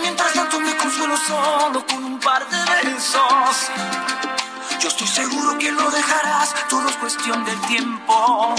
Mientras tanto me consuelo solo con un par de besos. Yo estoy seguro que lo dejarás, todo es cuestión del tiempo.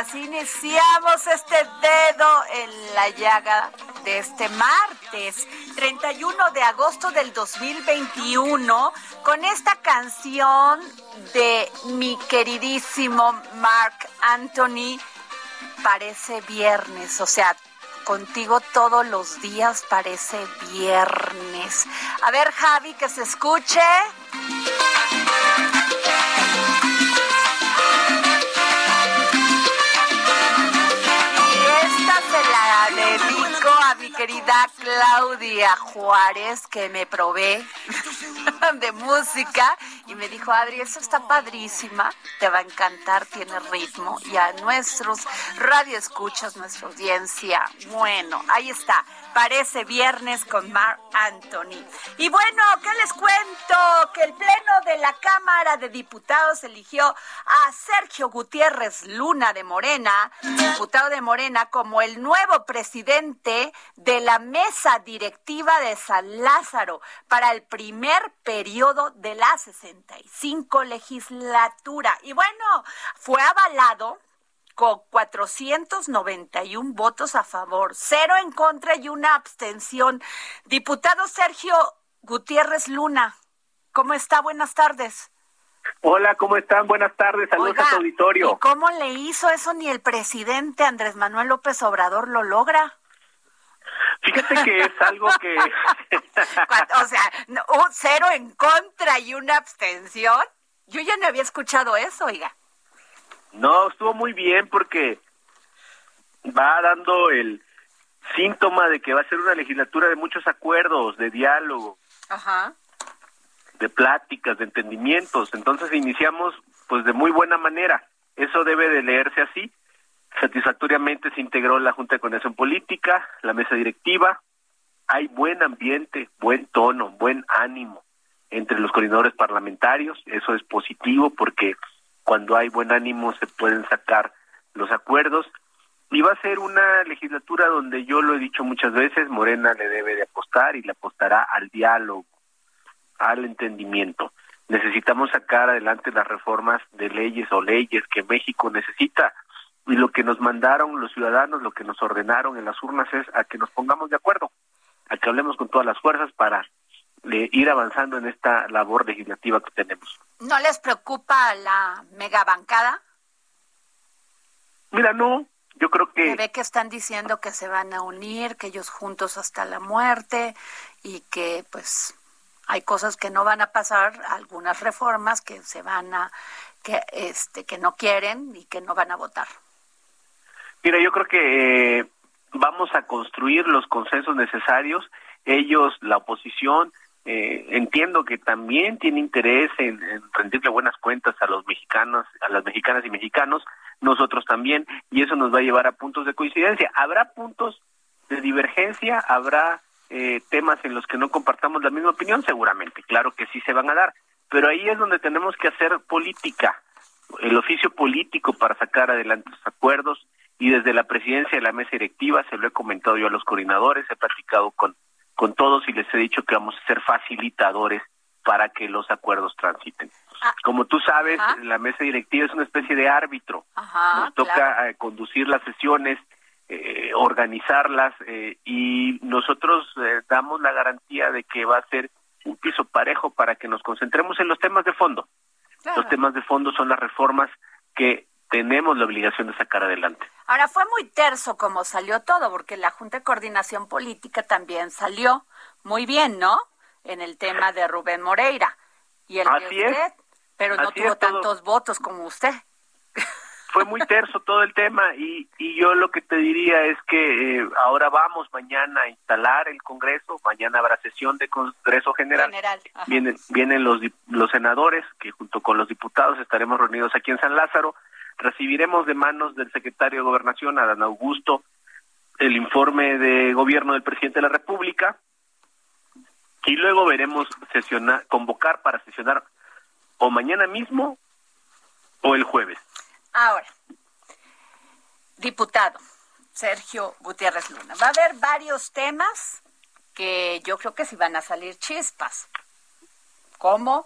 Así iniciamos este dedo en la llaga de este martes, 31 de agosto del 2021, con esta canción de mi queridísimo Mark Anthony. Parece viernes, o sea, contigo todos los días parece viernes. A ver, Javi, que se escuche. Claudia Juárez, que me provee de música y me dijo, Adri, eso está padrísima, te va a encantar, tiene ritmo. Y a nuestros radioescuchas, nuestra audiencia, bueno, ahí está. Parece viernes con Mark Anthony. Y bueno, ¿qué les cuento? Que el de la Cámara de Diputados eligió a Sergio Gutiérrez Luna de Morena, diputado de Morena, como el nuevo presidente de la mesa directiva de San Lázaro para el primer periodo de la 65 legislatura. Y bueno, fue avalado con 491 votos a favor, cero en contra y una abstención. Diputado Sergio Gutiérrez Luna, ¿cómo está? Buenas tardes. Hola, ¿cómo están? Buenas tardes, saludos Oiga, a tu auditorio. ¿Y cómo le hizo eso ni el presidente Andrés Manuel López Obrador lo logra? Fíjate que es algo que... o sea, un cero en contra y una abstención. Yo ya no había escuchado eso, oiga. No, estuvo muy bien porque va dando el síntoma de que va a ser una legislatura de muchos acuerdos, de diálogo, Ajá. De pláticas, de entendimientos. Entonces iniciamos pues de muy buena manera. Eso debe de leerse así. Satisfactoriamente se integró la Junta de Coordinación Política, la mesa directiva. Hay buen ambiente, buen tono, buen ánimo entre los coordinadores parlamentarios. Eso es positivo porque cuando hay buen ánimo se pueden sacar los acuerdos. Y va a ser una legislatura donde yo lo he dicho muchas veces, Morena le debe de apostar y le apostará al diálogo, al entendimiento. Necesitamos sacar adelante las reformas de leyes o leyes que México necesita. Y lo que nos mandaron los ciudadanos, lo que nos ordenaron en las urnas es a que nos pongamos de acuerdo, a que hablemos con todas las fuerzas para ir avanzando en esta labor legislativa que tenemos. ¿No les preocupa la megabancada? Mira, no, yo creo que... Se ve que están diciendo que se van a unir, que ellos juntos hasta la muerte y que pues hay cosas que no van a pasar, algunas reformas que se van a que este que no quieren y que no van a votar. Mira, yo creo que eh, vamos a construir los consensos necesarios. Ellos, la oposición, eh, entiendo que también tiene interés en, rendirle buenas cuentas a los mexicanos, a las mexicanas y mexicanos, nosotros también, y eso nos va a llevar a puntos de coincidencia. Habrá puntos de divergencia, habrá eh, temas en los que no compartamos la misma opinión, seguramente, claro que sí se van a dar, pero ahí es donde tenemos que hacer política, el oficio político para sacar adelante los acuerdos, y desde la presidencia de la mesa directiva se lo he comentado yo a los coordinadores, he platicado con, con todos y les he dicho que vamos a ser facilitadores para que los acuerdos transiten. Ah. Como tú sabes, la mesa directiva es una especie de árbitro. Nos toca eh, conducir las sesiones, eh, organizarlas eh, y nosotros damos la garantía de que va a ser un piso parejo para que nos concentremos en los temas de fondo. Los temas de fondo son las reformas que tenemos la obligación de sacar adelante. Ahora fue muy terso como salió todo, porque la Junta de Coordinación Política también salió muy bien, ¿no? En el tema de Rubén Moreira. Y el Así usted, pero no tuvo tantos votos como usted. Fue muy terso todo el tema y, y yo lo que te diría es que eh, ahora vamos mañana a instalar el Congreso, mañana habrá sesión de Congreso General. vienen vienen los, los senadores que junto con los diputados estaremos reunidos aquí en San Lázaro recibiremos de manos del secretario de Gobernación, Adán Augusto, el informe de gobierno del presidente de la República y luego veremos sesionar, convocar para sesionar o mañana mismo o el jueves. Ahora, diputado Sergio Gutiérrez Luna, va a haber varios temas que yo creo que sí van a salir chispas, como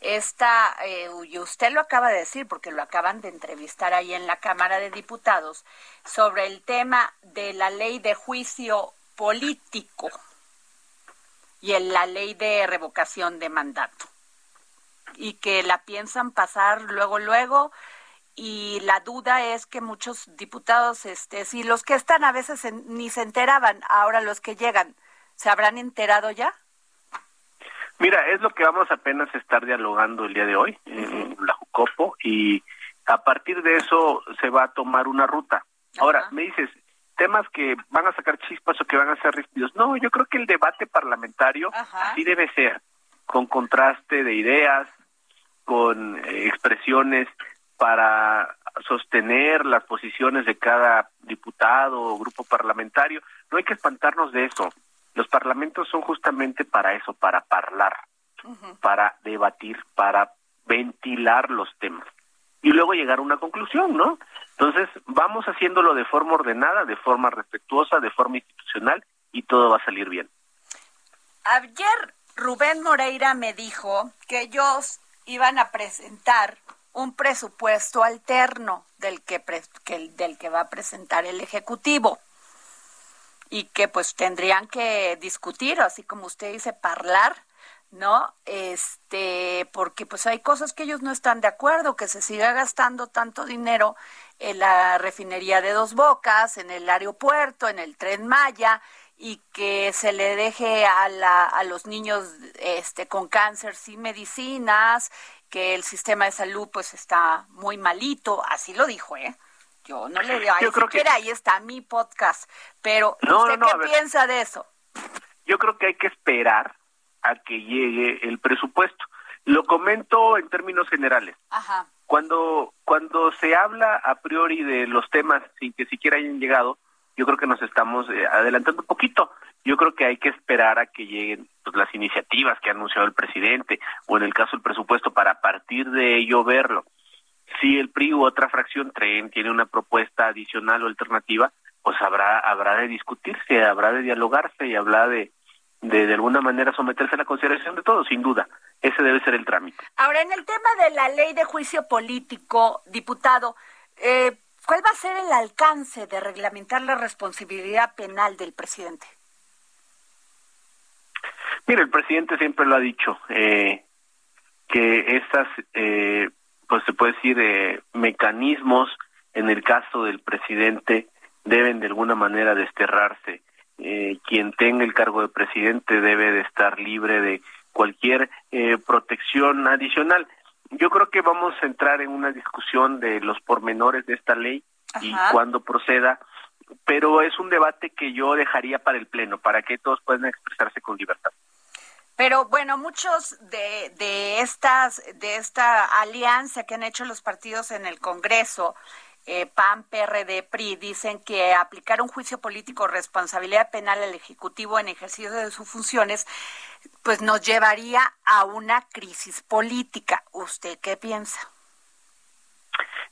esta, eh, y usted lo acaba de decir porque lo acaban de entrevistar ahí en la Cámara de Diputados, sobre el tema de la ley de juicio político y en la ley de revocación de mandato. Y que la piensan pasar luego, luego, y la duda es que muchos diputados, este, si los que están a veces ni se enteraban, ahora los que llegan, ¿se habrán enterado ya? Mira, es lo que vamos apenas a estar dialogando el día de hoy en la Jucopo y a partir de eso se va a tomar una ruta. Ahora, me dices, temas que van a sacar chispas o que van a ser rígidos. No, yo creo que el debate parlamentario sí debe ser, con contraste de ideas, con eh, expresiones para sostener las posiciones de cada diputado o grupo parlamentario. No hay que espantarnos de eso. Los parlamentos son justamente para eso, para hablar, para debatir, para ventilar los temas y luego llegar a una conclusión, ¿no? Entonces, vamos haciéndolo de forma ordenada, de forma respetuosa, de forma institucional y todo va a salir bien. Ayer Rubén Moreira me dijo que ellos iban a presentar un presupuesto alterno del que, que, del que va a presentar el Ejecutivo y que pues tendrían que discutir, así como usted dice, parlar, ¿no? Este, porque pues hay cosas que ellos no están de acuerdo, que se siga gastando tanto dinero en la refinería de Dos Bocas, en el aeropuerto, en el tren Maya y que se le deje a, la, a los niños este con cáncer sin medicinas, que el sistema de salud pues está muy malito, así lo dijo, ¿eh? Yo no le digo, yo creo que ahí está mi podcast, pero ¿usted qué piensa de eso? Yo creo que hay que esperar a que llegue el presupuesto. Lo comento en términos generales. Ajá. Cuando cuando se habla a priori de los temas sin que siquiera hayan llegado, yo creo que nos estamos eh, adelantando un poquito. Yo creo que hay que esperar a que lleguen pues, las iniciativas que ha anunciado el presidente o en el caso el presupuesto para a partir de ello verlo si el PRI u otra fracción traen, tiene una propuesta adicional o alternativa, pues habrá habrá de discutirse, habrá de dialogarse y habrá de, de de alguna manera someterse a la consideración de todos, sin duda. Ese debe ser el trámite. Ahora, en el tema de la ley de juicio político, diputado, eh, ¿cuál va a ser el alcance de reglamentar la responsabilidad penal del presidente? Mire, el presidente siempre lo ha dicho, eh, que estas, eh, pues se puede decir, eh, mecanismos en el caso del presidente deben de alguna manera desterrarse. Eh, quien tenga el cargo de presidente debe de estar libre de cualquier eh, protección adicional. Yo creo que vamos a entrar en una discusión de los pormenores de esta ley y cuando proceda, pero es un debate que yo dejaría para el Pleno, para que todos puedan expresarse con libertad. Pero bueno, muchos de, de estas de esta alianza que han hecho los partidos en el Congreso eh, PAN, PRD, PRI, dicen que aplicar un juicio político responsabilidad penal al Ejecutivo en ejercicio de sus funciones, pues nos llevaría a una crisis política. ¿Usted qué piensa?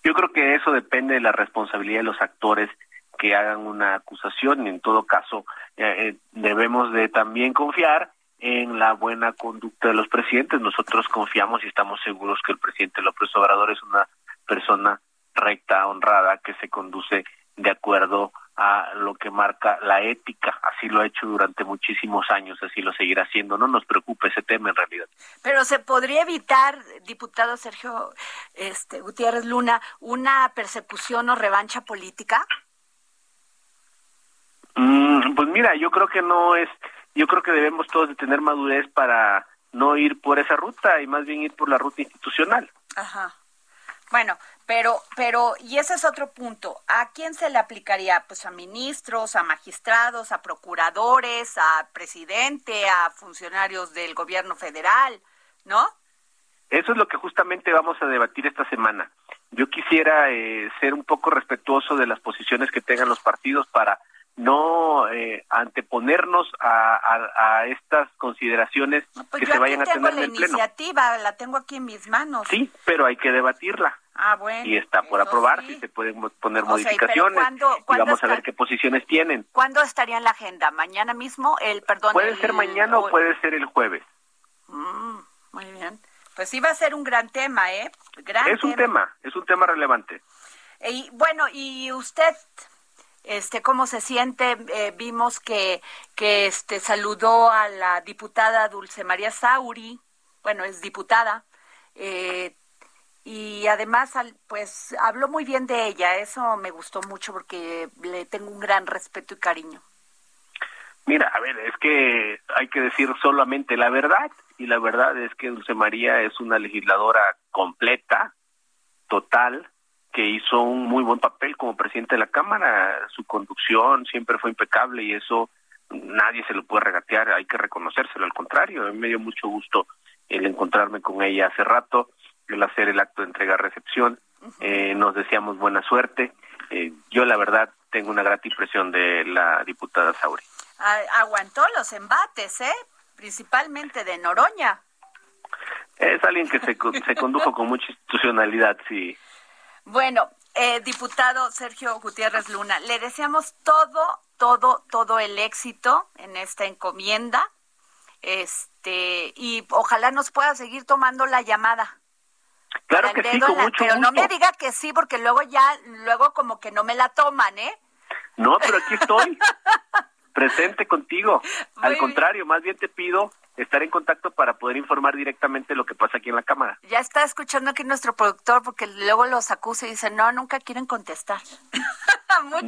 Yo creo que eso depende de la responsabilidad de los actores que hagan una acusación. En todo caso, eh, eh, debemos de también confiar en la buena conducta de los presidentes. Nosotros confiamos y estamos seguros que el presidente López Obrador es una persona recta, honrada, que se conduce de acuerdo a lo que marca la ética. Así lo ha hecho durante muchísimos años, así lo seguirá haciendo. No nos preocupe ese tema en realidad. Pero se podría evitar, diputado Sergio este, Gutiérrez Luna, una persecución o revancha política. Mm, pues mira, yo creo que no es, yo creo que debemos todos de tener madurez para no ir por esa ruta y más bien ir por la ruta institucional. Ajá. Bueno, pero, pero, y ese es otro punto. ¿A quién se le aplicaría? Pues a ministros, a magistrados, a procuradores, a presidente, a funcionarios del gobierno federal, ¿no? Eso es lo que justamente vamos a debatir esta semana. Yo quisiera eh, ser un poco respetuoso de las posiciones que tengan los partidos para no eh, anteponernos a, estas consideraciones pues que se vayan a tener la iniciativa, la tengo aquí en mis manos. Sí, pero hay que debatirla. Ah, bueno. Y está por aprobar, si se pueden poner modificaciones y vamos a ver qué posiciones tienen. ¿Cuándo estaría en la agenda? ¿Mañana mismo? El, perdón. Puede ser mañana o puede ser el jueves. Mm, muy bien. Pues sí va a ser un gran tema, ¿eh? Gran es un tema, es un tema relevante. Y bueno, ¿y usted este cómo se siente eh, vimos que que este saludó a la diputada Dulce María Sauri bueno es diputada eh, y además pues habló muy bien de ella eso me gustó mucho porque le tengo un gran respeto y cariño. Mira a ver es que hay que decir solamente la verdad y la verdad es que Dulce María es una legisladora completa total que hizo un muy buen papel como presidente de la Cámara. Su conducción siempre fue impecable y eso nadie se lo puede regatear, hay que reconocérselo. Al contrario, me dio mucho gusto el encontrarme con ella hace rato, el hacer el acto de entrega-recepción. eh, nos deseamos buena suerte. Eh, yo, la verdad, tengo una grata impresión de la diputada Sauri. Aguantó los embates, ¿eh? Principalmente de Noroña. Es alguien que se, se condujo con mucha institucionalidad, sí. Bueno, eh, diputado Sergio Gutiérrez Luna, le deseamos todo, todo, todo el éxito en esta encomienda. Este, y ojalá nos pueda seguir tomando la llamada. Claro que sí, con mucho Pero no me diga que sí, porque luego ya, luego como que no me la toman, ¿eh? No, pero aquí estoy, presente contigo. Al contrario, más bien te pido estar en contacto para poder informar directamente lo que pasa aquí en la Cámara. Ya está escuchando aquí nuestro productor porque luego los acusa y dice, no, nunca quieren contestar. no,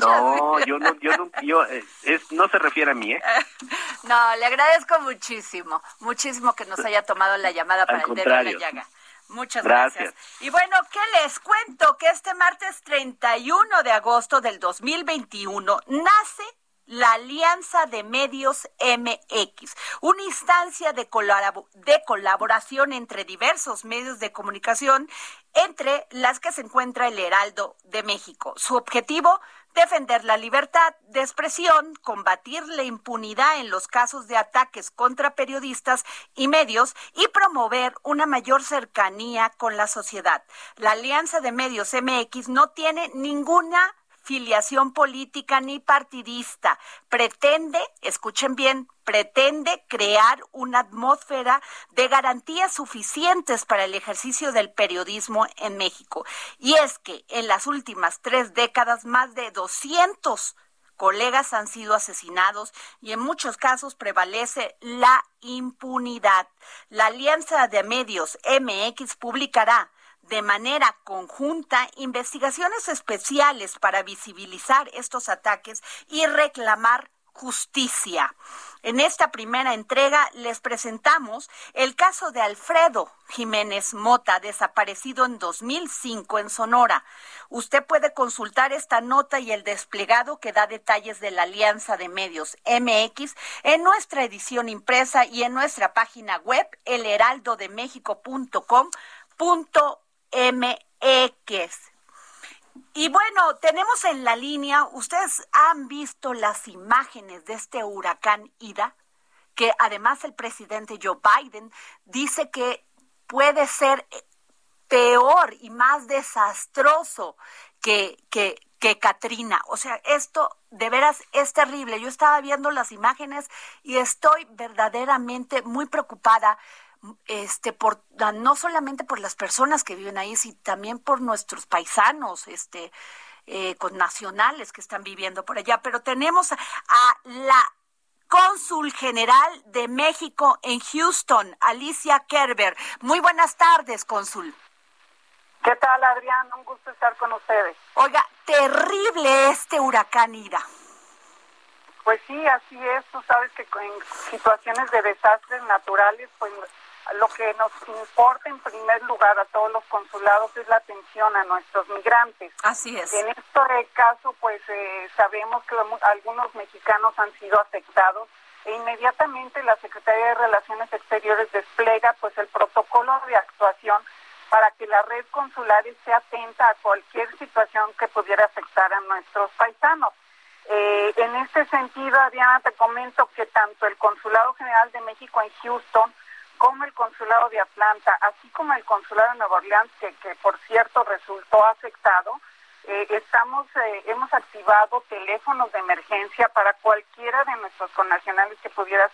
yo no, yo no, yo, eh, es, no se refiere a mí, ¿eh? no, le agradezco muchísimo, muchísimo que nos haya tomado la llamada para el dedo de la llaga. Muchas gracias. gracias. Y bueno, ¿qué les cuento? Que este martes 31 de agosto del 2021 nace la Alianza de Medios MX, una instancia de, de, colaboración entre diversos medios de comunicación, entre las que se encuentra el Heraldo de México. Su objetivo, defender la libertad de expresión, combatir la impunidad en los casos de ataques contra periodistas y medios y promover una mayor cercanía con la sociedad. La Alianza de Medios MX no tiene ninguna filiación política ni partidista. Pretende, escuchen bien, pretende crear una atmósfera de garantías suficientes para el ejercicio del periodismo en México. Y es que en las últimas tres décadas, más de 200 colegas han sido asesinados y en muchos casos prevalece la impunidad. La Alianza de Medios MX publicará de manera conjunta investigaciones especiales para visibilizar estos ataques y reclamar justicia. En esta primera entrega les presentamos el caso de Alfredo Jiménez Mota, desaparecido en 2005 en Sonora. Usted puede consultar esta nota y el desplegado que da detalles de la Alianza de Medios MX en nuestra edición impresa y en nuestra página web elheraldodemexico.com.mx. Y bueno, tenemos en la línea, ustedes han visto las imágenes de este huracán Ida, que además el presidente Joe Biden dice que puede ser peor y más desastroso que, que, que Katrina. O sea, esto de veras es terrible. Yo estaba viendo las imágenes y estoy verdaderamente muy preocupada este por no solamente por las personas que viven ahí sino también por nuestros paisanos este eh, con nacionales que están viviendo por allá pero tenemos a, la cónsul general de México en Houston Alicia Kerber muy buenas tardes cónsul ¿Qué tal, Adrián? Un gusto estar con ustedes. Oiga, terrible este huracán Ida. Pues sí, así es. Tú sabes que en situaciones de desastres naturales, pues lo que nos importa en primer lugar a todos los consulados es la atención a nuestros migrantes. Así es. En este caso, pues eh, sabemos que algunos mexicanos han sido afectados e inmediatamente la Secretaría de Relaciones Exteriores despliega pues el protocolo de actuación para que la red consular esté atenta a cualquier situación que pudiera afectar a nuestros paisanos. Eh, en este sentido, Adriana, te comento que tanto el Consulado General de México en Houston como el consulado de Atlanta, así como el consulado de Nueva Orleans, que, por cierto resultó afectado, eh, estamos, eh, hemos activado teléfonos de emergencia para cualquiera de nuestros connacionales que pudieran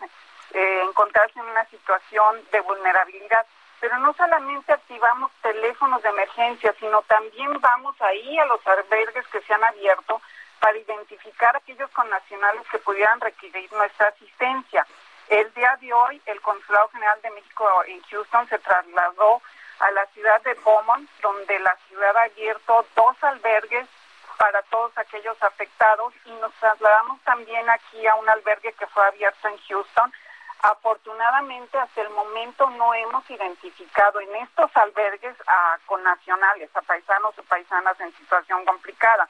eh, encontrarse en una situación de vulnerabilidad. Pero no solamente activamos teléfonos de emergencia, sino también vamos ahí a los albergues que se han abierto para identificar a aquellos connacionales que pudieran requerir nuestra asistencia. El día de hoy, el Consulado General de México en Houston se trasladó a la ciudad de Beaumont, donde la ciudad ha abierto dos albergues para todos aquellos afectados y nos trasladamos también aquí a un albergue que fue abierto en Houston. Afortunadamente, hasta el momento no hemos identificado en estos albergues a connacionales, a paisanos o paisanas en situación complicada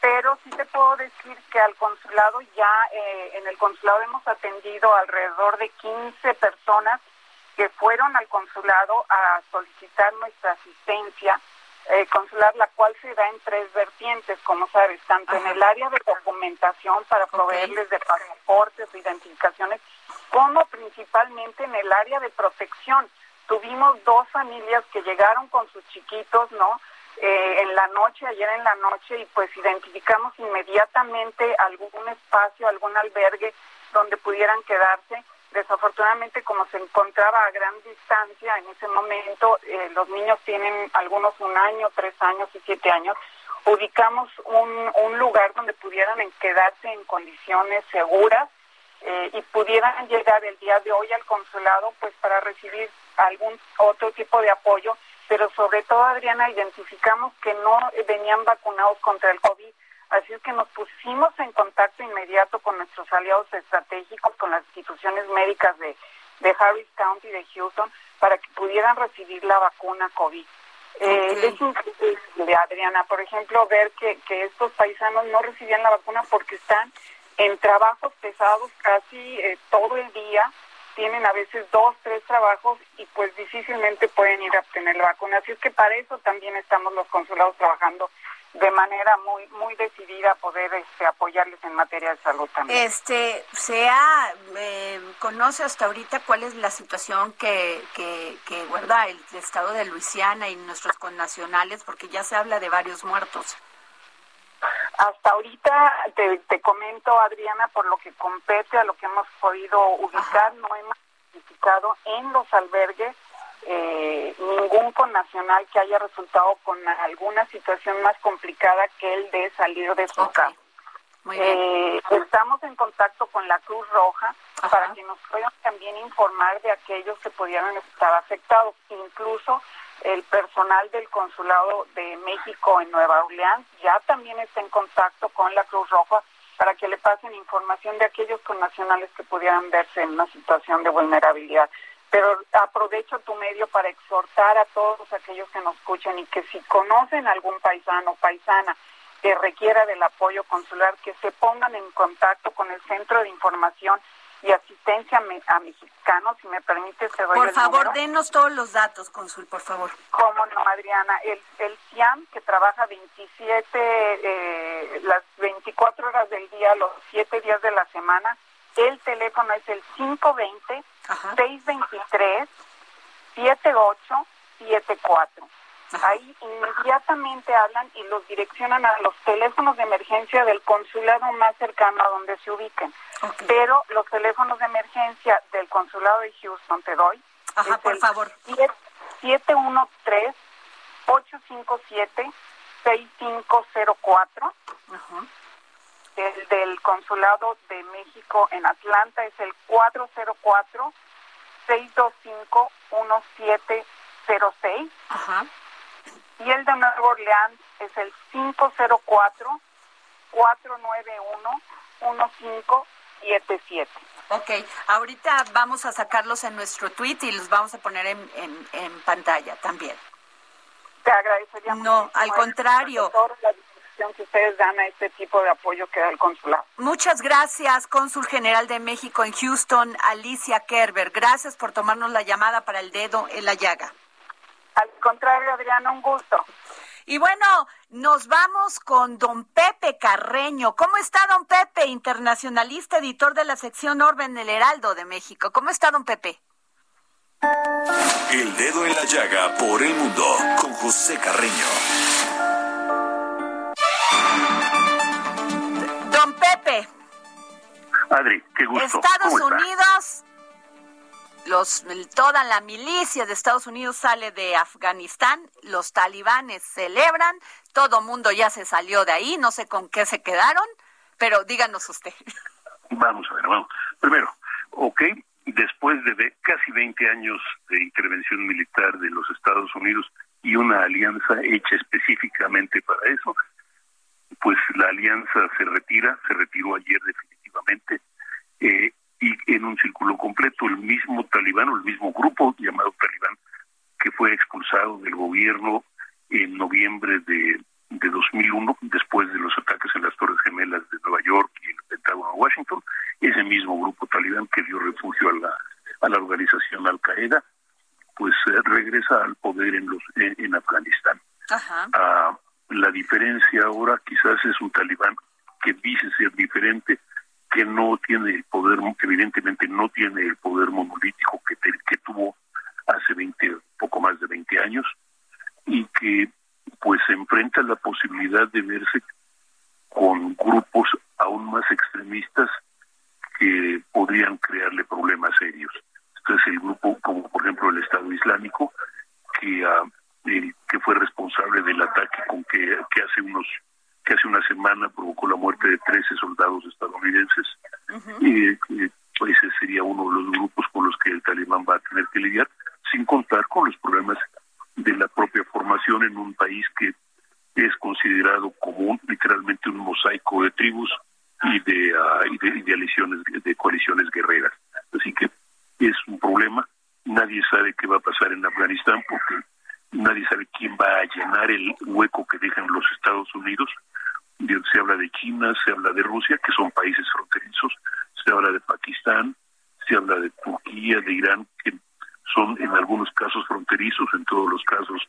pero sí te puedo decir que al consulado ya, eh, en el consulado hemos atendido alrededor de 15 personas que fueron al consulado a solicitar nuestra asistencia eh, consular, la cual se da en tres vertientes, como sabes, tanto en el área de documentación para proveerles de pasaportes, de identificaciones, como principalmente en el área de protección. Tuvimos dos familias que llegaron con sus chiquitos, ¿no? Eh, en la noche, ayer en la noche, y pues identificamos inmediatamente algún espacio, algún albergue donde pudieran quedarse. Desafortunadamente, como se encontraba a gran distancia en ese momento, eh, los niños tienen algunos un año, tres años y siete años, ubicamos un, lugar donde pudieran quedarse en condiciones seguras eh, y pudieran llegar el día de hoy al consulado pues para recibir algún otro tipo de apoyo pero sobre todo, Adriana, identificamos que no venían vacunados contra el COVID. Así es que nos pusimos en contacto inmediato con nuestros aliados estratégicos, con las instituciones médicas de, Harris County y de Houston, para que pudieran recibir la vacuna COVID. Eh, es increíble, Adriana, por ejemplo, ver que, que estos paisanos no recibían la vacuna porque están en trabajos pesados casi eh, todo el día, tienen a veces dos, tres trabajos y pues difícilmente pueden ir a obtener la vacuna. Así es que para eso también estamos los consulados trabajando de manera muy muy decidida a poder este, apoyarles en materia de salud también. Este, sea, eh, conoce hasta ahorita cuál es la situación que, que, que guarda el estado de Luisiana y nuestros connacionales, porque ya se habla de varios muertos. Hasta ahorita te, comento, Adriana, por lo que compete a lo que hemos podido ubicar, no hemos identificado en los albergues eh, ningún connacional que haya resultado con alguna situación más complicada que el de salir de su casa. Eh, estamos en contacto con la Cruz Roja para que nos puedan también informar de aquellos que pudieran estar afectados. Incluso el personal del Consulado de México en Nueva Orleans ya también está en contacto con la Cruz Roja para que le pasen información de aquellos connacionales que pudieran verse en una situación de vulnerabilidad. Pero aprovecho tu medio para exhortar a todos aquellos que nos escuchan y que si conocen algún paisano o paisana que requiera del apoyo consular, que se pongan en contacto con el Centro de Información y Asistencia a Mexicanos, si me permite, se doy Por favor, denos todos los datos, Consul, por favor. Cómo no, Adriana. El, el CIAM, que trabaja 27, eh, las 24 horas del día, los 7 días de la semana, el teléfono es el 520 623 7874. Ahí inmediatamente hablan y los direccionan a los teléfonos de emergencia del consulado más cercano a donde se ubiquen. Pero los teléfonos de emergencia del consulado de Houston, te doy. Ajá, por favor. 713-857-6504. El del consulado de México en Atlanta es el 404-625-1706. Ajá y el de Nueva Orleans es el 504-491-1577. Ok, ahorita vamos a sacarlos en nuestro tweet y los vamos a poner en, en, pantalla también. Te agradecería No, al contrario. la que ustedes dan a este tipo de apoyo que da el consulado. Muchas gracias, Cónsul General de México en Houston, Alicia Kerber. Gracias por tomarnos la llamada para el dedo en la llaga. Al contrario, Adriana, un gusto. Y bueno, nos vamos con don Pepe Carreño. ¿Cómo está don Pepe, internacionalista, editor de la sección Orben del Heraldo de México? ¿Cómo está don Pepe? El dedo en la llaga por el mundo con José Carreño. Don Pepe. Adri, qué gusto. Estados Unidos los, toda la milicia de Estados Unidos sale de Afganistán, los talibanes celebran, todo mundo ya se salió de ahí, no sé con qué se quedaron, pero díganos usted. Vamos a ver, vamos. Primero, ok, después de casi 20 años de intervención militar de los Estados Unidos y una alianza hecha específicamente para eso, pues la alianza se retira, se retiró ayer definitivamente. Eh, y en un círculo completo el mismo talibán o el mismo grupo llamado talibán que fue expulsado del gobierno en noviembre de, de 2001 después de los ataques en las Torres Gemelas de Nueva York y el Pentágono de Washington ese mismo grupo talibán que dio refugio a la a la organización Al Qaeda pues eh, regresa al poder en los en, Afganistán. Ah, la diferencia ahora quizás es un talibán que dice ser diferente que no tiene el poder, evidentemente no tiene el poder monolítico que, que tuvo hace 20, poco más de 20 años, y que pues enfrenta la posibilidad de verse con grupos aún más extremistas que podrían crearle problemas serios. Este es el grupo, como por ejemplo el Estado Islámico, que, ah, que fue responsable del ataque con que, que hace unos que hace una semana provocó la muerte de 13 soldados estadounidenses. y, ese sería uno de los grupos con los que el talibán va a tener que lidiar, sin contar con los problemas de la propia formación en un país que es considerado como literalmente un mosaico de tribus y de, uh, y de, de, de coaliciones guerreras. Así que es un problema. Nadie sabe qué va a pasar en Afganistán porque nadie sabe quién va a llenar el hueco que dejan los Estados Unidos se habla de China, se habla de Rusia, que son países fronterizos, se habla de Pakistán, se habla de Turquía, de Irán, que son en algunos casos fronterizos, en todos los casos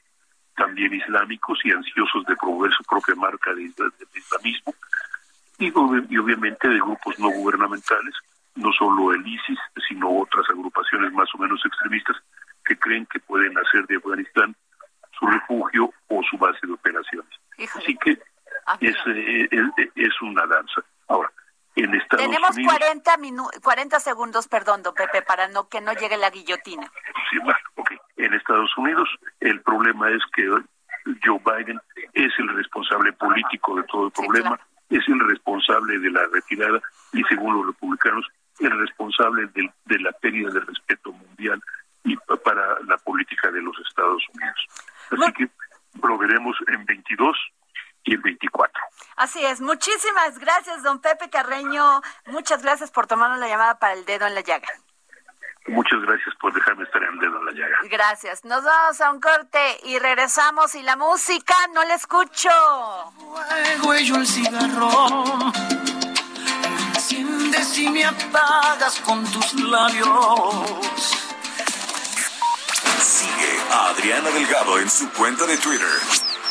también islámicos y ansiosos de promover su propia marca de, islamismo, y, obviamente de grupos no gubernamentales, no solo el ISIS, sino otras agrupaciones más o menos extremistas que creen que pueden hacer de Afganistán su refugio o su base de operaciones. Así que Ah, es, eh, es, una danza. Ahora, en Estados Tenemos Unidos... 40, 40 segundos, perdón, don Pepe, para no que no llegue la guillotina. Sí, bueno, ok. En Estados Unidos el problema es que Joe Biden es el responsable político de todo el problema. es el responsable de la retirada y según los republicanos el responsable de, la pérdida de respeto mundial y para la política de los Estados Unidos. Así que lo veremos en 22 y el 24. Así es. Muchísimas gracias, don Pepe Carreño. Muchas gracias por tomarnos la llamada para el dedo en la llaga. Muchas gracias por dejarme estar en el dedo en la llaga. Gracias. Nos vamos a un corte y regresamos. Y la música, no la escucho. Fuego el cigarro. enciendes y me apagas con tus labios. Sigue a Adriana Delgado en su cuenta de Twitter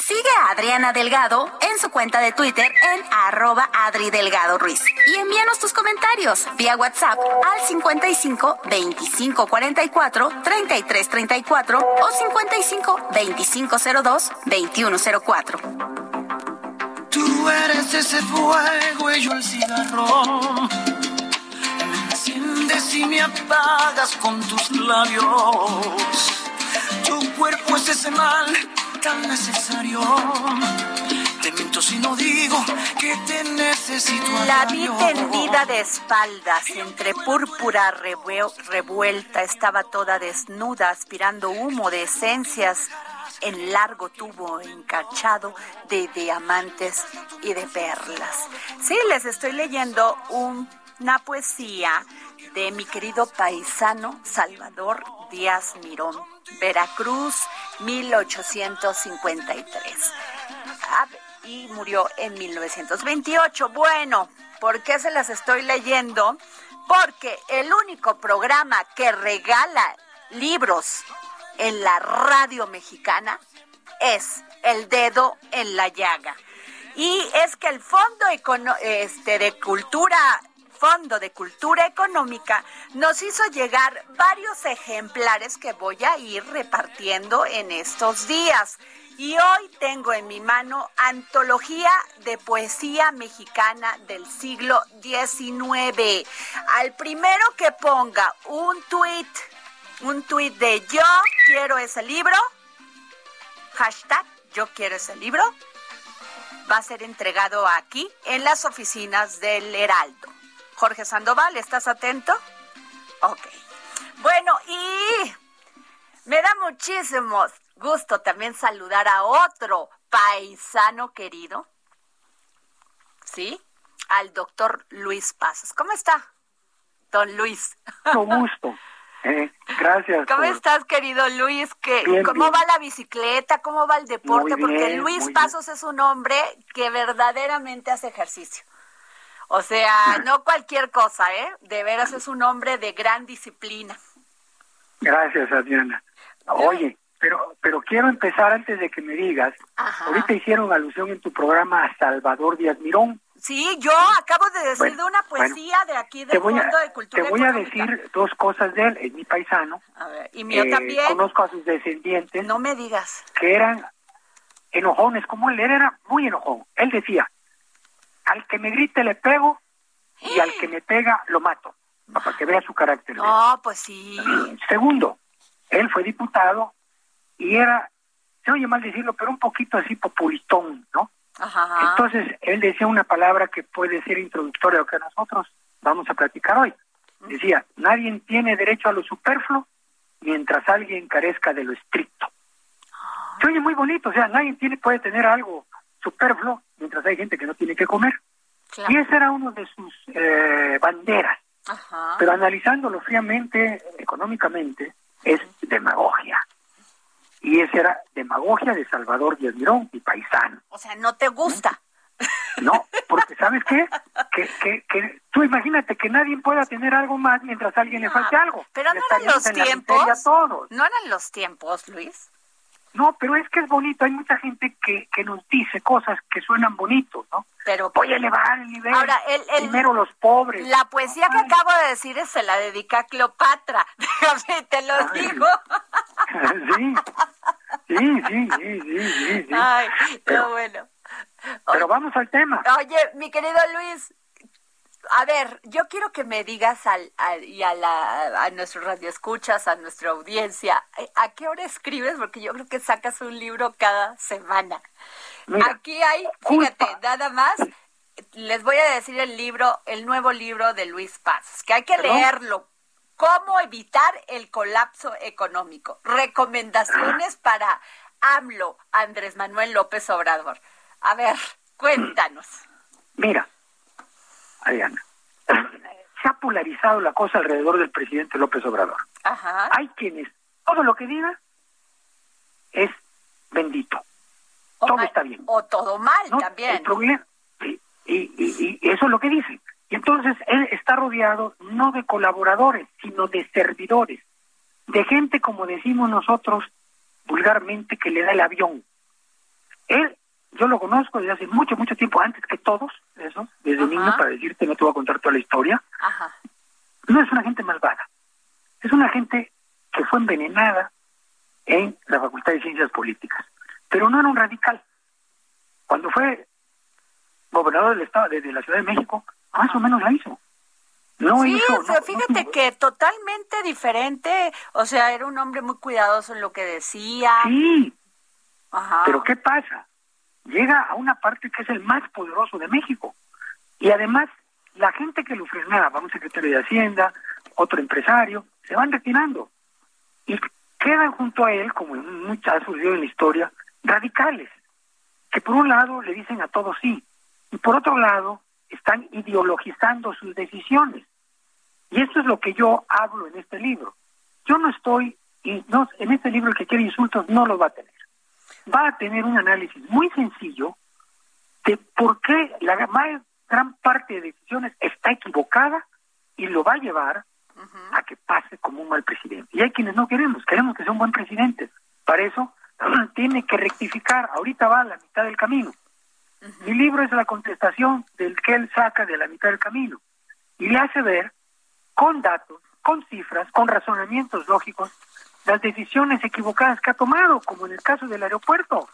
Sigue a Adriana Delgado en su cuenta de Twitter en arroba Adri Delgado Ruiz. Y envíanos tus comentarios vía WhatsApp al 55 25 44 33 34 o 55 25 02 21 04. Tú eres ese fuego y yo el cigarro. Enciendes y me apagas con tus labios. Tu cuerpo es ese mal tan necesario. Te miento si no digo que te necesito. La vi tendida de espaldas, entre púrpura revuelta, estaba toda desnuda, aspirando humo de esencias en largo tubo encachado de diamantes y de perlas. Sí, les estoy leyendo una poesía de mi querido paisano Salvador Díaz Mirón, Veracruz, 1853. Ah, y murió en 1928. Bueno, ¿por qué se las estoy leyendo? Porque el único programa que regala libros en la radio mexicana es El Dedo en la Llaga. Y es que el Fondo este, de Cultura Fondo de Cultura Económica nos hizo llegar varios ejemplares que voy a ir repartiendo en estos días. Y hoy tengo en mi mano Antología de Poesía Mexicana del siglo XIX. Al primero que ponga un tweet, un tweet de yo quiero ese libro, hashtag yo quiero ese libro, va a ser entregado aquí en las oficinas del Heraldo. Jorge Sandoval, ¿estás atento? Ok. Bueno, y me da muchísimo gusto también saludar a otro paisano querido, ¿sí? Al doctor Luis Pazos. ¿Cómo está, don Luis? Con gusto. Eh, gracias. ¿Cómo estás, querido Luis? ¿Qué, ¿Cómo va la bicicleta? ¿Cómo va el deporte? Porque Luis Pasos es un hombre que verdaderamente hace ejercicio. O sea, no cualquier cosa, ¿eh? De veras es un hombre de gran disciplina. Gracias, Adriana. Oye, pero pero quiero empezar antes de que me digas. Ahorita hicieron alusión en tu programa a Salvador Díaz Mirón. Sí, yo acabo de decir de una poesía de aquí del Fondo de Cultura Te voy a decir dos cosas de él. Es mi paisano. A ver, y mío también. Conozco a sus descendientes. No me digas. Que eran enojones, como él. Él era muy enojón. Él decía, al que me grite le pego y al que me pega lo mato, para que vea su carácter. No, pues sí. Segundo, él fue diputado y era, se oye mal decirlo, pero un poquito así populistón, ¿no? Ajá. Entonces, él decía una palabra que puede ser introductoria a lo que nosotros vamos a platicar hoy. Decía, nadie tiene derecho a lo superfluo mientras alguien carezca de lo estricto. Ah. Se oye muy bonito, o sea, nadie tiene puede tener algo superfluo mientras hay gente que no tiene que comer. Y ese era uno de sus eh, banderas. Pero analizándolo fríamente, económicamente, es demagogia. Y esa era demagogia de Salvador Díaz Mirón y paisano. O sea, no te gusta. No, porque ¿sabes qué? Que, que, que tú imagínate que nadie pueda tener algo más mientras a alguien le falte algo. Pero no eran los tiempos. No eran los tiempos, Luis. No, pero es que es bonito. Hay mucha gente que, que nos dice cosas que suenan bonitos, ¿no? Pero voy a elevar el nivel. Ahora, el, primero los pobres. La poesía que acabo de decir se la dedica a Cleopatra. te lo digo. sí. Sí, sí, sí, sí, sí. Ay, pero, bueno. Pero vamos al tema. Oye, mi querido Luis, a ver, yo quiero que me digas al, y a, la, a nuestros radioescuchas, a nuestra audiencia, eh, ¿a qué hora escribes? Porque yo creo que sacas un libro cada semana. Aquí hay, fíjate, nada más, les voy a decir el libro, el nuevo libro de Luis Paz, que hay que leerlo. ¿Cómo evitar el colapso económico? Recomendaciones para AMLO, Andrés Manuel López Obrador. A ver, cuéntanos. Mira, Adriana, se ha polarizado la cosa alrededor del presidente López Obrador. Ajá. Hay quienes, todo lo que diga es bendito. todo está bien. O todo mal también. y, y, eso es lo que dicen. Y entonces él está rodeado no de colaboradores, sino de servidores, de gente, como decimos nosotros vulgarmente, que le da el avión. Él yo lo conozco desde hace mucho, mucho tiempo, antes que todos, eso, desde niño, para decirte, no te voy a contar toda la historia. No es una gente malvada, es una gente que fue envenenada en la Facultad de Ciencias Políticas, pero no era un radical. Cuando fue gobernador del Estado, de, la Ciudad de México, más o menos la hizo. No sí, hizo, fíjate que totalmente diferente, o sea, era un hombre muy cuidadoso en lo que decía. Sí, pero ¿qué pasa? Llega a una parte que es el más poderoso de México. Y además, la gente que lo frenaba, un secretario de Hacienda, otro empresario, se van retirando. Y quedan junto a él, como muchas ha en la historia, radicales, que por un lado le dicen a todos sí, y por otro lado están ideologizando sus decisiones. Y esto es lo que yo hablo en este libro. Yo no estoy, y no, en este libro el que quiere insultos no lo va a tener va a tener un análisis muy sencillo de por qué la gran parte de decisiones está equivocada y lo va a llevar a que pase como un mal presidente. Y hay quienes no queremos, queremos que sea un buen presidente. Para eso tiene que rectificar, ahorita va a la mitad del camino. Mi libro es la contestación del que él saca de la mitad del camino y le hace ver con datos, con cifras, con razonamientos lógicos, las decisiones equivocadas que ha tomado, como en el caso del aeropuerto.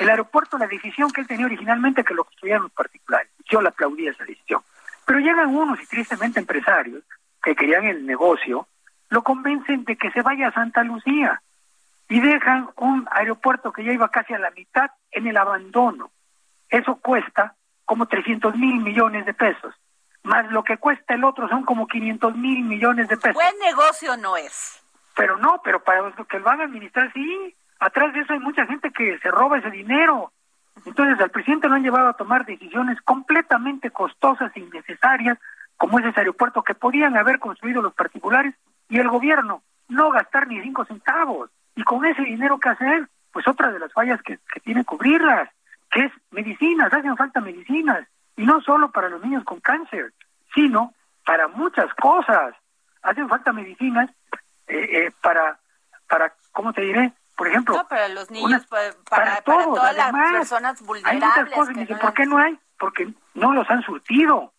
El aeropuerto, la decisión que él tenía originalmente que lo construyeran los particulares. Yo le aplaudí esa decisión. Pero llegan unos y tristemente empresarios que querían el negocio, lo convencen de que se vaya a Santa Lucía y dejan un aeropuerto que ya iba casi a la mitad en el abandono. Eso cuesta como 300 mil millones de pesos, más lo que cuesta el otro son como 500 mil millones de pesos. Buen negocio no es. Pero no, pero para los que lo van a administrar, sí. Atrás de eso hay mucha gente que se roba ese dinero. Entonces al presidente lo han llevado a tomar decisiones completamente costosas e innecesarias, como ese aeropuerto que podían haber construido los particulares y el gobierno no gastar ni cinco centavos. Y con ese dinero que hacer, pues otra de las fallas que, que tiene cubrirlas, que es medicinas, hacen falta medicinas, y no solo para los niños con cáncer, sino para muchas cosas. Hacen falta medicinas eh, eh, para, para, ¿cómo te diré? Por ejemplo, no, para los niños, para, todas las personas vulnerables. Hay muchas cosas, ¿por qué no hay? Porque no los han surtido.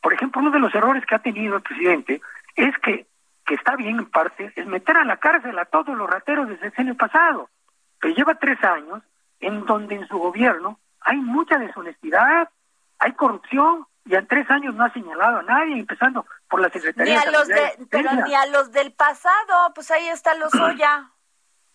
Por ejemplo, uno de los errores que ha tenido el presidente es que, que está bien en parte, es meter a la cárcel a todos los rateros desde el año pasado. Pero lleva tres años en donde en su gobierno hay mucha deshonestidad, hay corrupción, y en tres años no ha señalado a nadie, empezando por la Secretaría ni a los de, Pero ni a los del pasado, pues ahí está los Oya.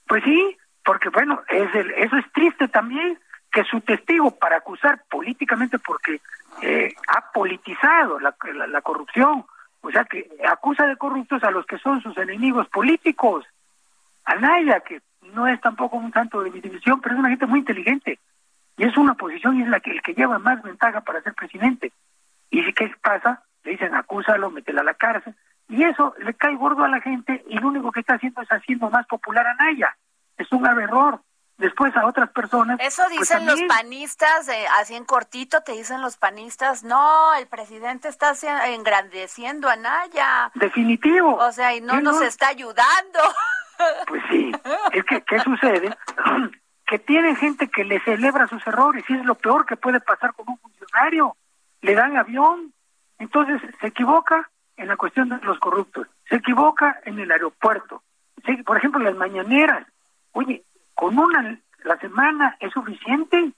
Pues sí, porque bueno, es el, eso es triste también, que su testigo para acusar políticamente, porque eh, ha politizado la, la, corrupción, o sea que acusa de corruptos a los que son sus enemigos políticos. Anaya, que no es tampoco un tanto de mi división, pero es una gente muy inteligente, y es una posición y es la que el que lleva más ventaja para ser presidente. Y si qué pasa, le dicen acúsalo, métela a la cárcel, y eso le cae gordo a la gente y lo único que está haciendo es haciendo más popular a Naya. Es un grave error. Después a otras personas. Eso pues, dicen los panistas, eh, así en cortito te dicen los panistas, no, el presidente está engrandeciendo a Naya. Definitivo. O sea, y no nos está ayudando. Pues sí, es que, ¿qué sucede? que tiene gente que le celebra sus errores y es lo peor que puede pasar con un funcionario. Le dan avión, entonces se equivoca en la cuestión de los corruptos, se equivoca en el aeropuerto, por ejemplo, las mañaneras. Oye, con una la semana es suficiente,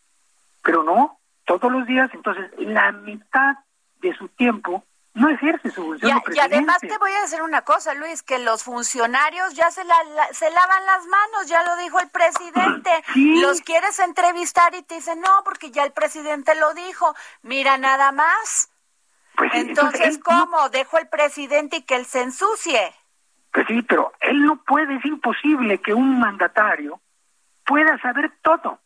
pero no, todos los días, entonces la mitad de su tiempo no ejerce su función. Y, y, además te voy a decir una cosa, Luis, que los funcionarios ya se, la, se lavan las manos, ya lo dijo el presidente. Los quieres entrevistar y te dicen, no, porque ya el presidente lo dijo. Mira, nada más. Pues entonces, ¿cómo? Dejo el presidente y que él se ensucie. Pues sí, pero él no puede, es imposible que un mandatario pueda saber todo.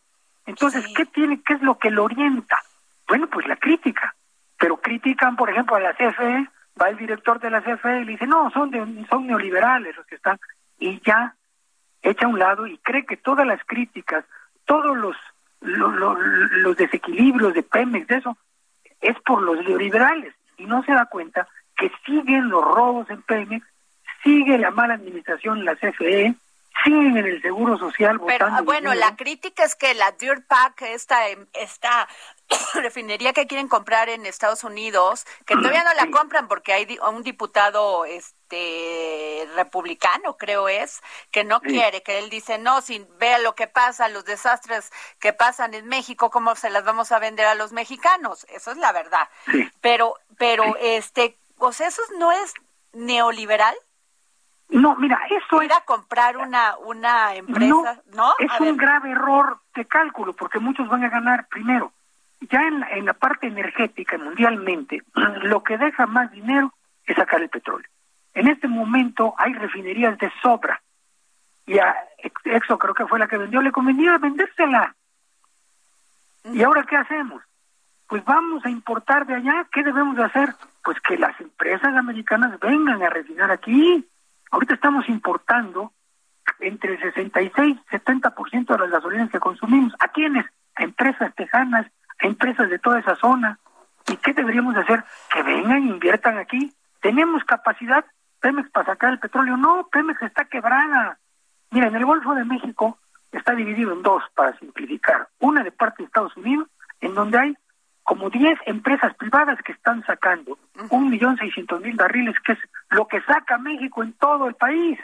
Entonces, ¿qué tiene, qué es lo que lo orienta? Bueno, pues la crítica pero critican, por ejemplo, a la CFE, va el director de la CFE y le dice, no, son, son neoliberales los que están, y ya echa a un lado y cree que todas las críticas, todos los, los, desequilibrios de Pemex, de eso, es por los neoliberales, y no se da cuenta que siguen los robos en Pemex, sigue la mala administración en la CFE, siguen en el Seguro Social Pero bueno, la crítica es que la Dirt Pack, esta, em, esta refinería que quieren comprar en Estados Unidos, que todavía no la compran porque hay un diputado este republicano, creo es, que no quiere, que él dice, no, si vea lo que pasa, los desastres que pasan en México, ¿cómo se las vamos a vender a los mexicanos? Eso es la verdad. Pero, pero, este, o sea, eso no es neoliberal. No, mira, eso es... a comprar una, una empresa, ¿no? Es un grave error de cálculo, porque muchos van a ganar primero. Ya en la, en la parte energética mundialmente, lo que deja más dinero es sacar el petróleo. En este momento hay refinerías de sobra. Y a Exo creo que fue la que vendió, le convenía vendérsela. ¿Y ahora qué hacemos? Pues vamos a importar de allá. ¿Qué debemos de hacer? Pues que las empresas americanas vengan a refinar aquí Ahorita estamos importando entre el 66 y 70% de las gasolinas que consumimos. ¿A quiénes? A empresas tejanas, a empresas de toda esa zona. ¿Y qué deberíamos hacer? Que vengan inviertan aquí. ¿Tenemos capacidad, Pemex, para sacar el petróleo? No, Pemex está quebrada. Mira, en el Golfo de México está dividido en dos, para simplificar. Una de parte de Estados Unidos, en donde hay como 10 empresas privadas que están sacando un millón seiscientos mil barriles, que es lo que saca México en todo el país,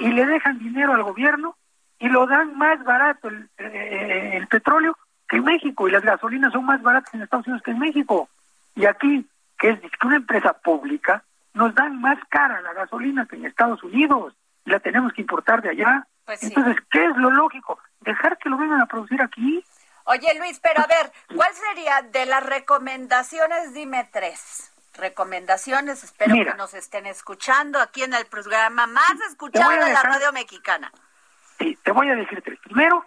y le dejan dinero al gobierno y lo dan más barato el, eh, el petróleo que en México, y las gasolinas son más baratas en Estados Unidos que en México. Y aquí, que es una empresa pública, nos dan más cara la gasolina que en Estados Unidos, y la tenemos que importar de allá. Pues Entonces, ¿qué es lo lógico? ¿Dejar que lo vengan a producir aquí? Oye Luis, pero a ver, ¿cuál sería de las recomendaciones? Dime tres recomendaciones. Espero que nos estén escuchando aquí en el programa más escuchado de la radio mexicana. Sí, te voy a decir tres. Primero,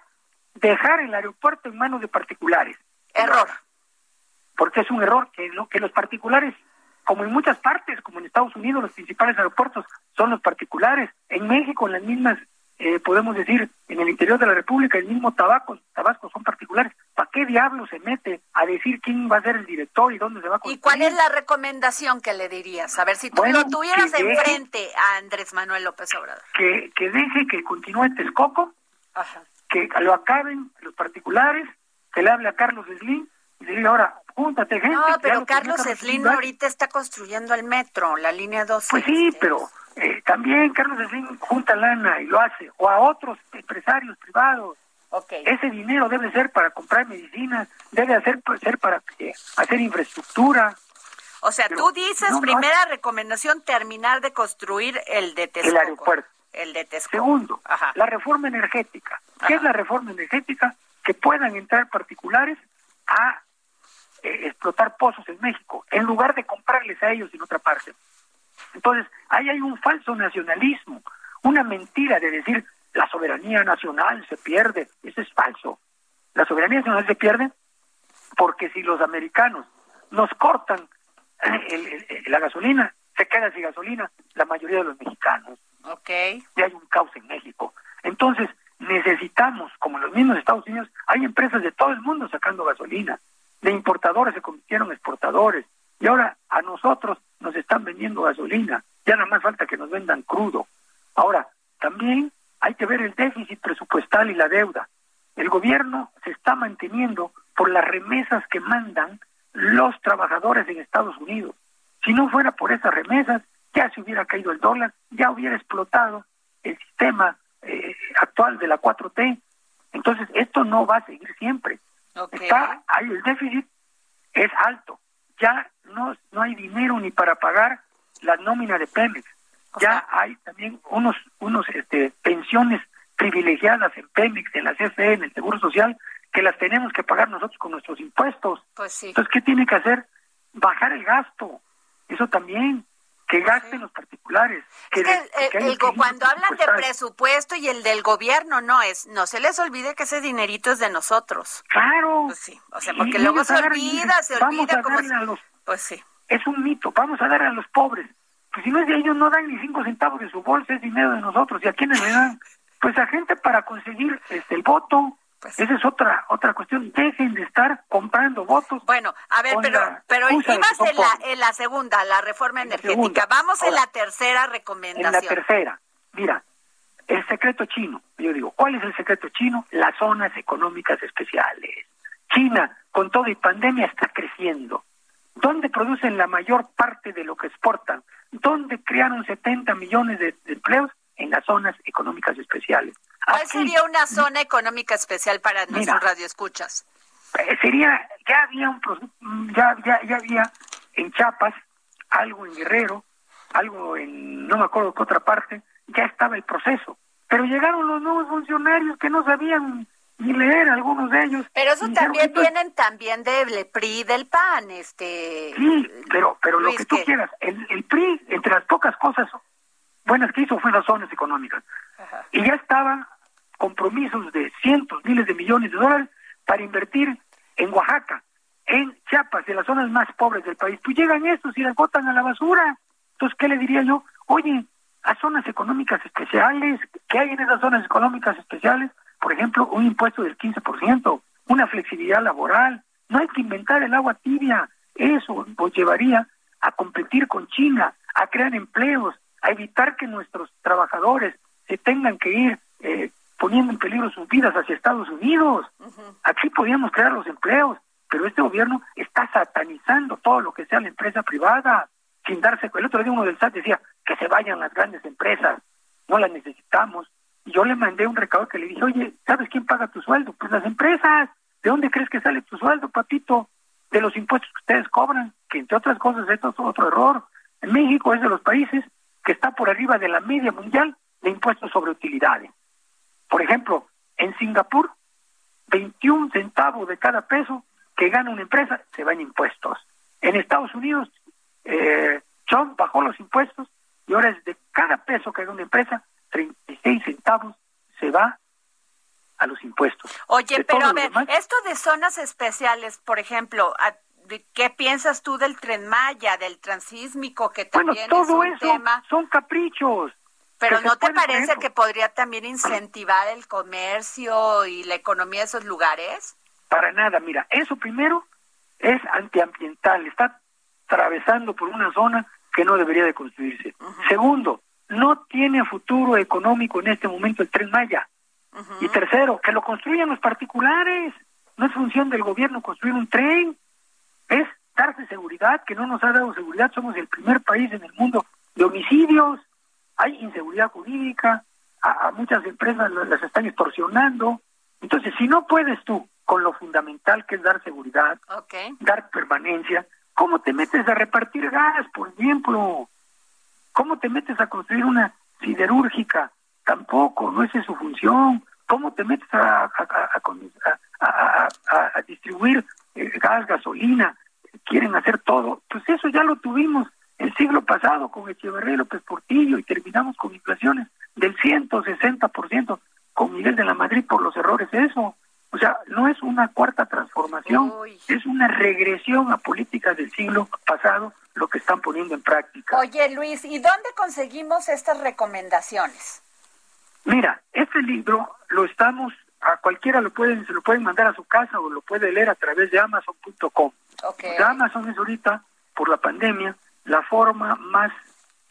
dejar el aeropuerto en manos de particulares. Error. Porque es un error que, lo, que los particulares, como en muchas partes, como en Estados Unidos, los principales aeropuertos son los particulares. En México, en las mismas eh, podemos decir, en el interior de la República, el mismo Tabasco, Tabasco son particulares. ¿Para qué diablo se mete a decir quién va a ser el director y dónde se va a construir? ¿Y cuál es la recomendación que le dirías? A ver, si tú lo tuvieras enfrente a Andrés Manuel López Obrador. Que, que deje que continúe Texcoco, que lo acaben los particulares, que le hable a Carlos Slim y le diga ahora, júntate gente. No, pero Carlos Slim ahorita está construyendo el metro, la línea 12. Pues sí, pero eh, también Carlos Slim junta lana y lo hace, o a otros empresarios privados. Okay. Ese dinero debe ser para comprar medicinas, debe hacer, ser para eh, hacer infraestructura. O sea, tú dices, primera recomendación, terminar de construir el de Texcoco. El aeropuerto. El de Texcoco. Segundo, la reforma energética. ¿Qué es la reforma energética? Que puedan entrar particulares a eh, explotar pozos en México, en lugar de comprarles a ellos en otra parte. Entonces, ahí hay un falso nacionalismo, una mentira de decir la soberanía nacional se pierde. Eso es falso. La soberanía nacional se pierde porque si los americanos nos cortan la gasolina, se queda sin gasolina la mayoría de los mexicanos. Y hay un caos en México. Entonces, necesitamos, como en los mismos Estados Unidos, hay empresas de todo el mundo sacando gasolina. De importadores se convirtieron en exportadores. Y ahora a nosotros nos están vendiendo gasolina. Ya nada más falta que nos vendan crudo. Ahora, también hay que ver el déficit presupuestal y la deuda. El gobierno se está manteniendo por las remesas que mandan los trabajadores en Estados Unidos. Si no fuera por esas remesas, ya se hubiera caído el dólar, ya hubiera explotado el sistema eh, actual de la 4T. Entonces, esto no va a seguir siempre. Está ahí el déficit es alto. Ya no, no hay dinero ni para pagar la nómina de Pemex. ya hay también unos unos este, pensiones privilegiadas en Pemex, en la CFE, en el Seguro Social, que las tenemos que pagar nosotros con nuestros impuestos. Pues Entonces, ¿qué tiene que hacer? Bajar el gasto. Eso también que gasten los particulares. Que, cuando hablan de presupuesto y el del gobierno, no es, no se les olvide que ese dinerito es de nosotros. Claro. Pues sí, o sea, porque luego se olvida, se olvida como... pues sí. Es un mito, vamos a dar a los pobres. Pues si no es de ellos, no dan ni cinco centavos de su bolsa, es dinero de nosotros. ¿Y a quiénes le dan? Pues a gente para conseguir este, el voto, pues Esa es otra otra cuestión. Dejen de estar comprando votos. Bueno, a ver, pero pero ibas en la, en la segunda, la reforma energética. Vamos en la tercera recomendación. En la tercera, mira, el secreto chino. Yo digo, ¿cuál es el secreto chino? Las zonas económicas especiales. China, con todo y pandemia, está creciendo. ¿Dónde producen la mayor parte de lo que exportan? ¿Dónde crearon 70 millones de empleos? En las zonas económicas especiales. ¿Cuál sería una zona económica especial para nuestros radioescuchas? Eh, sería, ya había un ya, ya, ya había en Chiapas, algo en Guerrero, algo en, no me acuerdo qué otra parte, ya estaba el proceso. Pero llegaron los nuevos funcionarios que no sabían ni leer algunos de ellos. Pero eso también vienen también del PRI del PAN, este. Sí, pero pero lo que tú quieras, el, el PRI entre las pocas cosas buenas que hizo fue las zonas económicas. Y ya estaban compromisos de cientos, miles de millones de dólares para invertir en Oaxaca, en Chiapas, en las zonas más pobres del país. Pues llegan estos y las botan a la basura. Entonces, ¿qué le diría yo? Oye, a zonas económicas especiales, ¿qué hay en esas zonas económicas especiales? Por ejemplo, un impuesto del 15%, una flexibilidad laboral. No hay que inventar el agua tibia. Eso nos llevaría a competir con China, a crear empleos, a evitar que nuestros trabajadores se tengan que ir eh, poniendo en peligro sus vidas hacia Estados Unidos. Aquí podíamos crear los empleos, pero este gobierno está satanizando todo lo que sea la empresa privada, sin darse cuenta. El otro día uno del SAT decía que se vayan las grandes empresas, no las necesitamos. Y yo le mandé un recado que le dije, oye, ¿sabes quién paga tu sueldo? Pues las empresas. ¿De dónde crees que sale tu sueldo, papito? De los impuestos que ustedes cobran, que entre otras cosas esto es otro error. En México es de los países que está por arriba de la media mundial de impuestos sobre utilidades. Por ejemplo, en Singapur, 21 centavos de cada peso que gana una empresa se va en impuestos. En Estados Unidos, eh, Trump bajó los impuestos y ahora es de cada peso que gana una empresa, 36 centavos se va a los impuestos. Oye, pero a ver, esto de zonas especiales, por ejemplo, ¿qué piensas tú del tren Maya, del transísmico, que también bueno, todo es un eso son caprichos. Pero ¿no te parece que podría también incentivar el comercio y la economía de esos lugares? Para nada, mira, eso primero es antiambiental, está atravesando por una zona que no debería de construirse. Segundo, no tiene futuro económico en este momento el tren Maya. Y tercero, que lo construyan los particulares. No es función del gobierno construir un tren. Es darse seguridad, que no nos ha dado seguridad. Somos el primer país en el mundo de homicidios hay inseguridad jurídica, a, muchas empresas las, están extorsionando. Entonces, si no puedes tú con lo fundamental que es dar seguridad, dar permanencia, ¿cómo te metes a repartir gas, por ejemplo? ¿Cómo te metes a construir una siderúrgica? Tampoco, no es su función. ¿Cómo te metes a, a distribuir eh, gas, gasolina? Quieren hacer todo. Pues eso ya lo tuvimos el siglo pasado con Echeverría y López Portillo y terminamos con inflaciones del 160% con Miguel de la Madrid por los errores eso. O sea, no es una cuarta transformación, es una regresión a políticas del siglo pasado lo que están poniendo en práctica. Oye, Luis, ¿y dónde conseguimos estas recomendaciones? Mira, este libro lo estamos a cualquiera lo pueden se lo pueden mandar a su casa o lo puede leer a través de amazon.com. Okay. Amazon es ahorita por la pandemia la forma más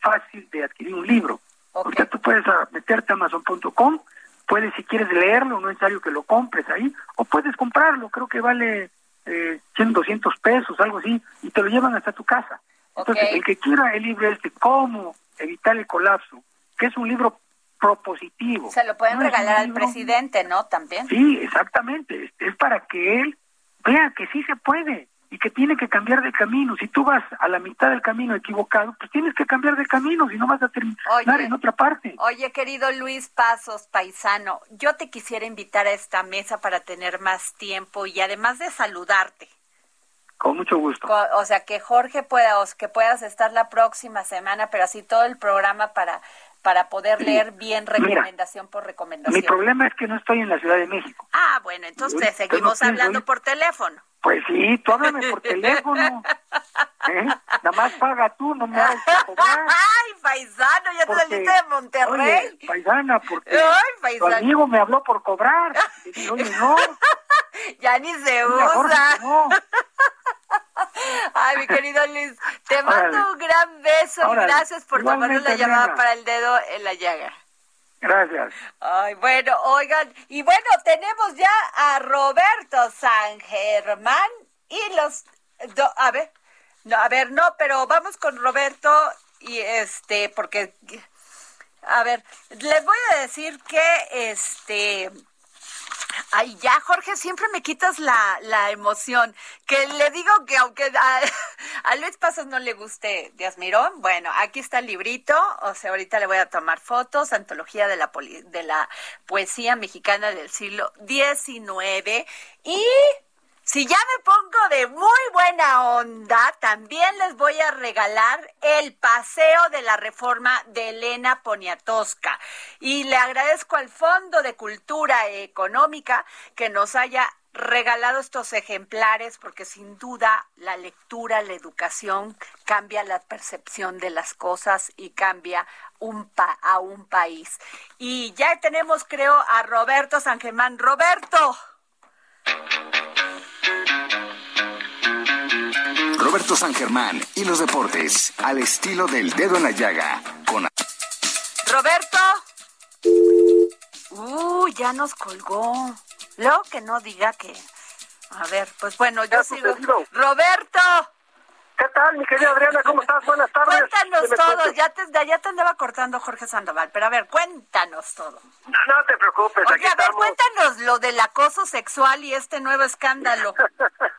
fácil de adquirir un libro. Ahorita tú puedes meterte a amazon.com, puedes si quieres leerlo, no es necesario que lo compres ahí, o puedes comprarlo, creo que vale eh, 100, 200 pesos, algo así, y te lo llevan hasta tu casa. Entonces, el que quiera el libro este, cómo evitar el colapso, que es un libro propositivo. Se lo pueden regalar al presidente, ¿no? También. Sí, exactamente. Es para que él vea que sí se puede y que tiene que cambiar de camino. Si tú vas a la mitad del camino equivocado, pues tienes que cambiar de camino, si no vas a terminar en otra parte. Oye, querido Luis Pasos, paisano, yo te quisiera invitar a esta mesa para tener más tiempo y además de saludarte. Con mucho gusto. O sea, que Jorge pueda, o que puedas estar la próxima semana, pero así todo el programa para para poder leer bien recomendación por recomendación. Mi problema es que no estoy en la Ciudad de México. Ah, bueno, entonces seguimos hablando por teléfono. Pues sí, tú háblame por teléfono. ¿Eh? Nada más paga tú, no me hagas cobrar. Ay, paisano, ya te saliste de Monterrey. Oye, paisana, porque Ay, paisano. tu amigo me habló por cobrar. oye, no. ya ni se usa. No. Ay, mi querido Luis, te mando un gran beso y gracias por tomarnos la llamada para el dedo en la llaga. Gracias. Ay, bueno, oigan, y bueno, tenemos ya a Roberto San Germán y los... a ver, no, a ver, no, pero vamos con Roberto y este, porque... A ver, les voy a decir que este Ay, ya, Jorge, siempre me quitas la, la emoción. Que le digo que aunque a, Luis Pasos no le guste Díaz Mirón, bueno, aquí está el librito, o sea, ahorita le voy a tomar fotos, antología de la, de la poesía mexicana del siglo XIX. Y si ya me pongo de muy buena onda, también les voy a regalar el paseo de la reforma de Elena Poniatowska. Y le agradezco al Fondo de Cultura Económica que nos haya regalado estos ejemplares porque sin duda la lectura, la educación cambia la percepción de las cosas y cambia un a un país. Y ya tenemos, creo, a Roberto San Germán. Roberto. Roberto San Germán y los deportes al estilo del dedo en la llaga con Roberto. Uh, ya nos colgó. Luego que no diga que. A ver, pues bueno, yo sigo. Roberto. ¿Qué tal, mi querida Adriana? ¿Cómo estás? Buenas tardes. Cuéntanos todo. Ya te, ya te andaba cortando Jorge Sandoval, pero a ver, cuéntanos todo. No, te preocupes. Oye, a ver, cuéntanos lo del acoso sexual y este nuevo escándalo.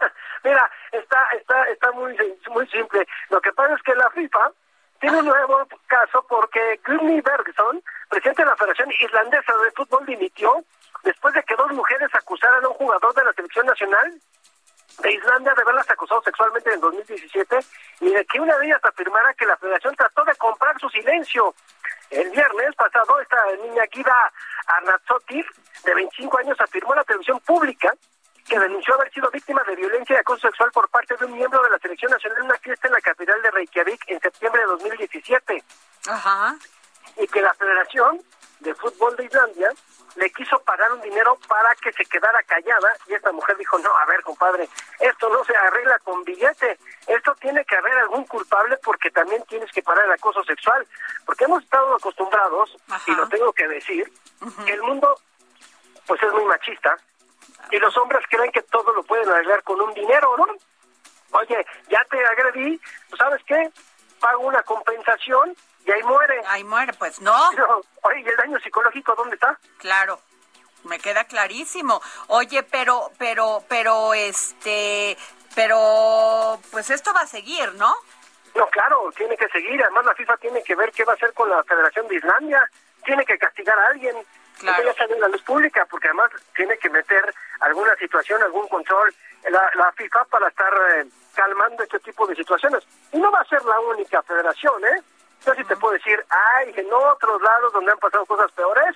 Mira, está, está, está muy, muy simple. Lo que pasa es que la FIFA tiene un nuevo caso porque Gudni Bergson, presidente de la Federación Islandesa de Fútbol, dimitió después de que dos mujeres acusaran a un jugador de la selección nacional de Islandia de haberlas acusado sexualmente en 2017 y de que una de ellas afirmara que la federación trató de comprar su silencio. El viernes pasado, esta niña Guida Arnazzotti, de 25 años, afirmó en la televisión pública que denunció haber sido víctima de violencia y acoso sexual por parte de un miembro de la selección nacional en una fiesta en la capital de Reykjavik en septiembre de 2017. Ajá. Y que la Federación de Fútbol de Islandia le quiso pagar un dinero para que se quedara callada y esta mujer dijo, no, a ver, compadre, esto no se arregla con billete, esto tiene que haber algún culpable porque también tienes que parar el acoso sexual, porque hemos estado acostumbrados, y lo tengo que decir, que el mundo pues es muy machista y los hombres creen que todo lo pueden arreglar con un dinero, ¿no? Oye, ya te agredí, ¿sabes qué? Pago una compensación y ahí muere. Ahí muere, pues no. oye, ¿y el daño psicológico dónde está? Claro, me queda clarísimo. Oye, pero, pero, pero, este, pero, pues esto va a seguir, ¿no? No, claro, tiene que seguir. Además, la FIFA tiene que ver qué va a hacer con la Federación de Islandia. Tiene que castigar a alguien. Claro. ya sale en la luz pública, porque además tiene que meter alguna situación, algún control la, la FIFA para estar eh, calmando este tipo de situaciones. Y no va a ser la única federación, ¿eh? Yo sí te puedo decir, hay en otros lados donde han pasado cosas peores,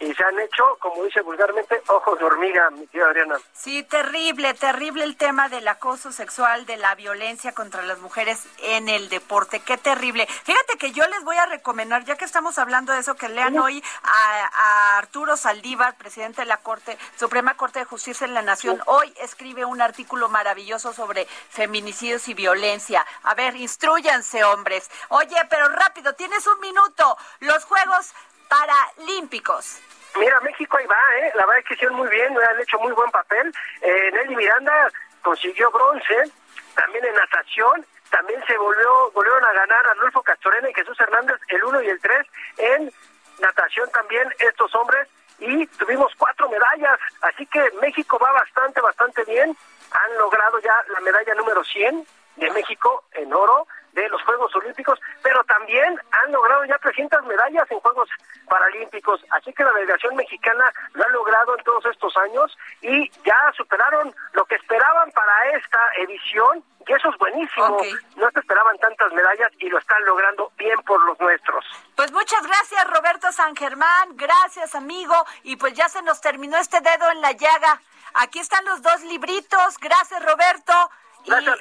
y se han hecho, como dice vulgarmente, ojos de hormiga, mi tía Adriana. Sí, terrible, terrible el tema del acoso sexual, de la violencia contra las mujeres en el deporte. Qué terrible. Fíjate que yo les voy a recomendar, ya que estamos hablando de eso, que lean hoy a, Arturo Saldívar, presidente de la Corte, Suprema Corte de Justicia en la Nación. Hoy escribe un artículo maravilloso sobre feminicidios y violencia. A ver, instruyanse, hombres. Oye, pero rápido, tienes un minuto. Los Juegos Paralímpicos. Mira, México ahí va, ¿eh? La verdad es que hicieron muy bien, han hecho muy buen papel. Eh, Nelly Miranda consiguió bronce, también en natación, también se volvió volvieron a ganar Arnulfo Castorena y Jesús Hernández el 1 y el 3 en natación también estos hombres y tuvimos cuatro medallas, así que México va bastante, bastante bien. Han logrado ya la medalla número 100 de México en oro de los Juegos Olímpicos, pero también han logrado ya 300 medallas en Juegos Paralímpicos, así que la delegación mexicana lo ha logrado en todos estos años y ya superaron lo que esperaban para esta edición y eso es buenísimo. No se esperaban tantas medallas y lo están logrando bien por los nuestros. Pues muchas gracias Roberto San Germán, gracias amigo y pues ya se nos terminó este dedo en la llaga. Aquí están los dos libritos, gracias Roberto.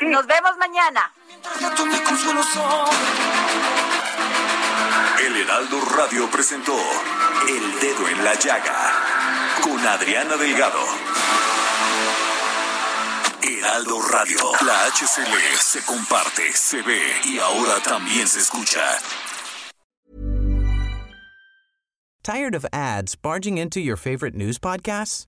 Y nos vemos mañana. El Heraldo Radio presentó El Dedo en la Llaga con Adriana Delgado. Heraldo Radio, la HCL se comparte, se ve y ahora también se escucha. ¿Tired of ads barging into your favorite news podcasts?